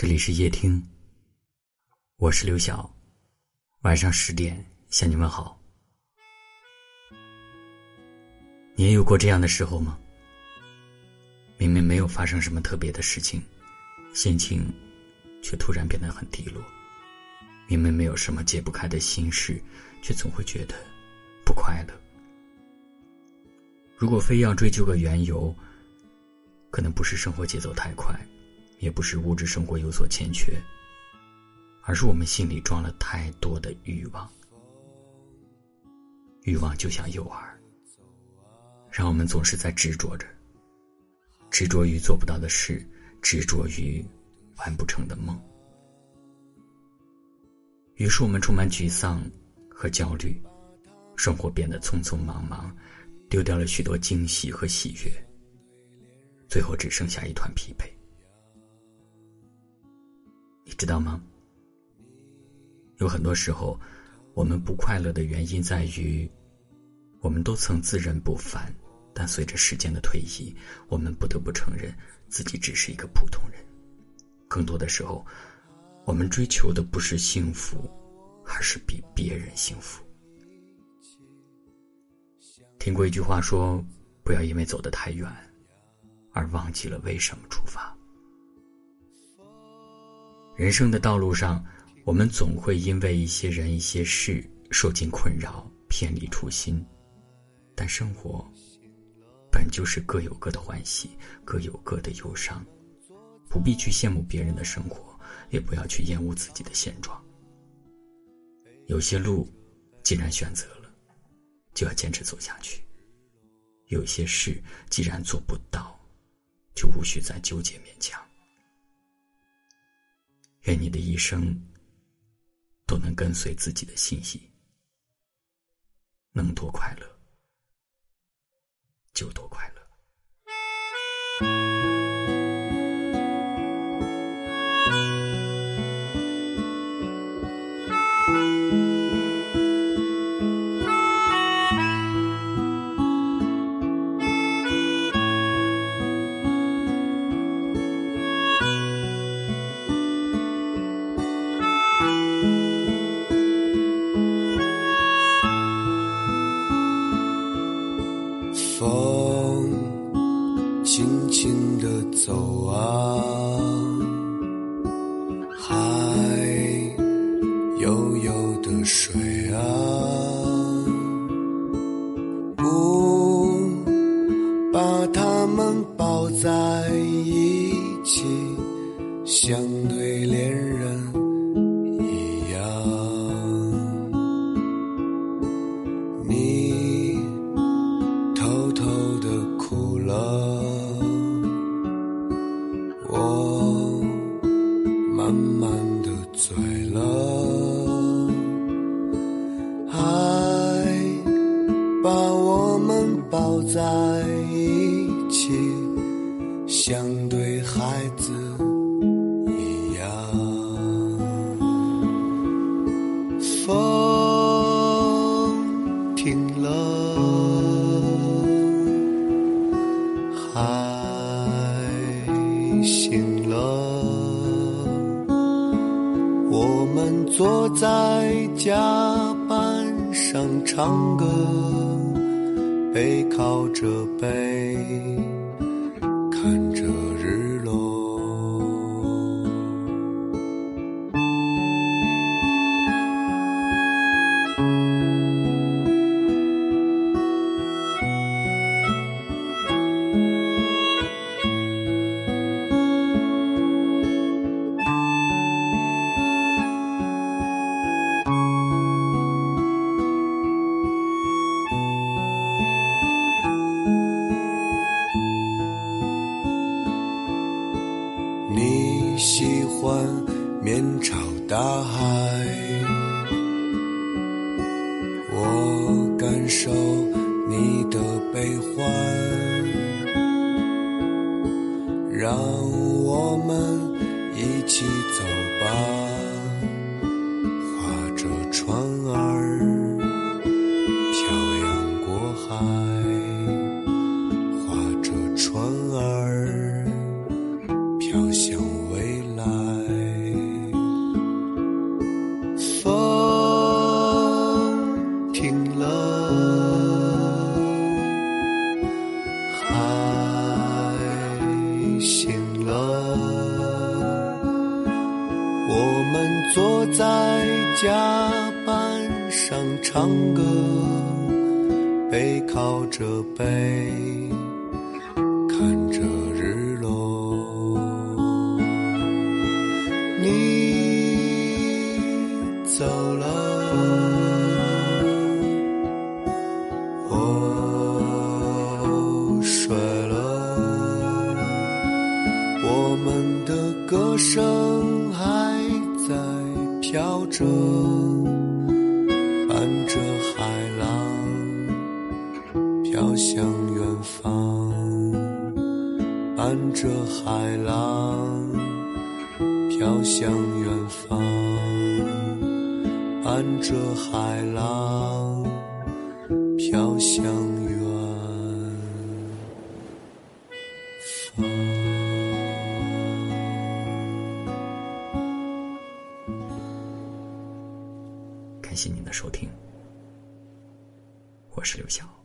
这里是夜听，我是刘晓，晚上十点向你问好。你也有过这样的时候吗？明明没有发生什么特别的事情，心情却突然变得很低落；明明没有什么解不开的心事，却总会觉得不快乐。如果非要追究个缘由，可能不是生活节奏太快。也不是物质生活有所欠缺，而是我们心里装了太多的欲望。欲望就像诱饵，让我们总是在执着着，执着于做不到的事，执着于完不成的梦。于是我们充满沮丧和焦虑，生活变得匆匆忙忙，丢掉了许多惊喜和喜悦，最后只剩下一团疲惫。你知道吗？有很多时候，我们不快乐的原因在于，我们都曾自认不凡，但随着时间的推移，我们不得不承认自己只是一个普通人。更多的时候，我们追求的不是幸福，而是比别人幸福。听过一句话说：“不要因为走得太远，而忘记了为什么出发。”人生的道路上，我们总会因为一些人、一些事受尽困扰，偏离初心。但生活本就是各有各的欢喜，各有各的忧伤，不必去羡慕别人的生活，也不要去厌恶自己的现状。有些路，既然选择了，就要坚持走下去；有些事，既然做不到，就无需再纠结勉强。愿你的一生都能跟随自己的心意，能多快乐就多快乐。风轻轻地走啊，海悠悠的水啊，不把它们抱在一起，像慢慢的醉了，爱把我们抱在一起，像对孩子坐在甲板上唱歌，背靠着背，看着日落。喜欢面朝大海，我感受你的悲欢，让我们坐在甲板上唱歌，背靠着背，看着着，伴着海浪飘向远方，伴着海浪。飘向远方，伴着海浪，飘向远感谢您的收听，我是刘晓。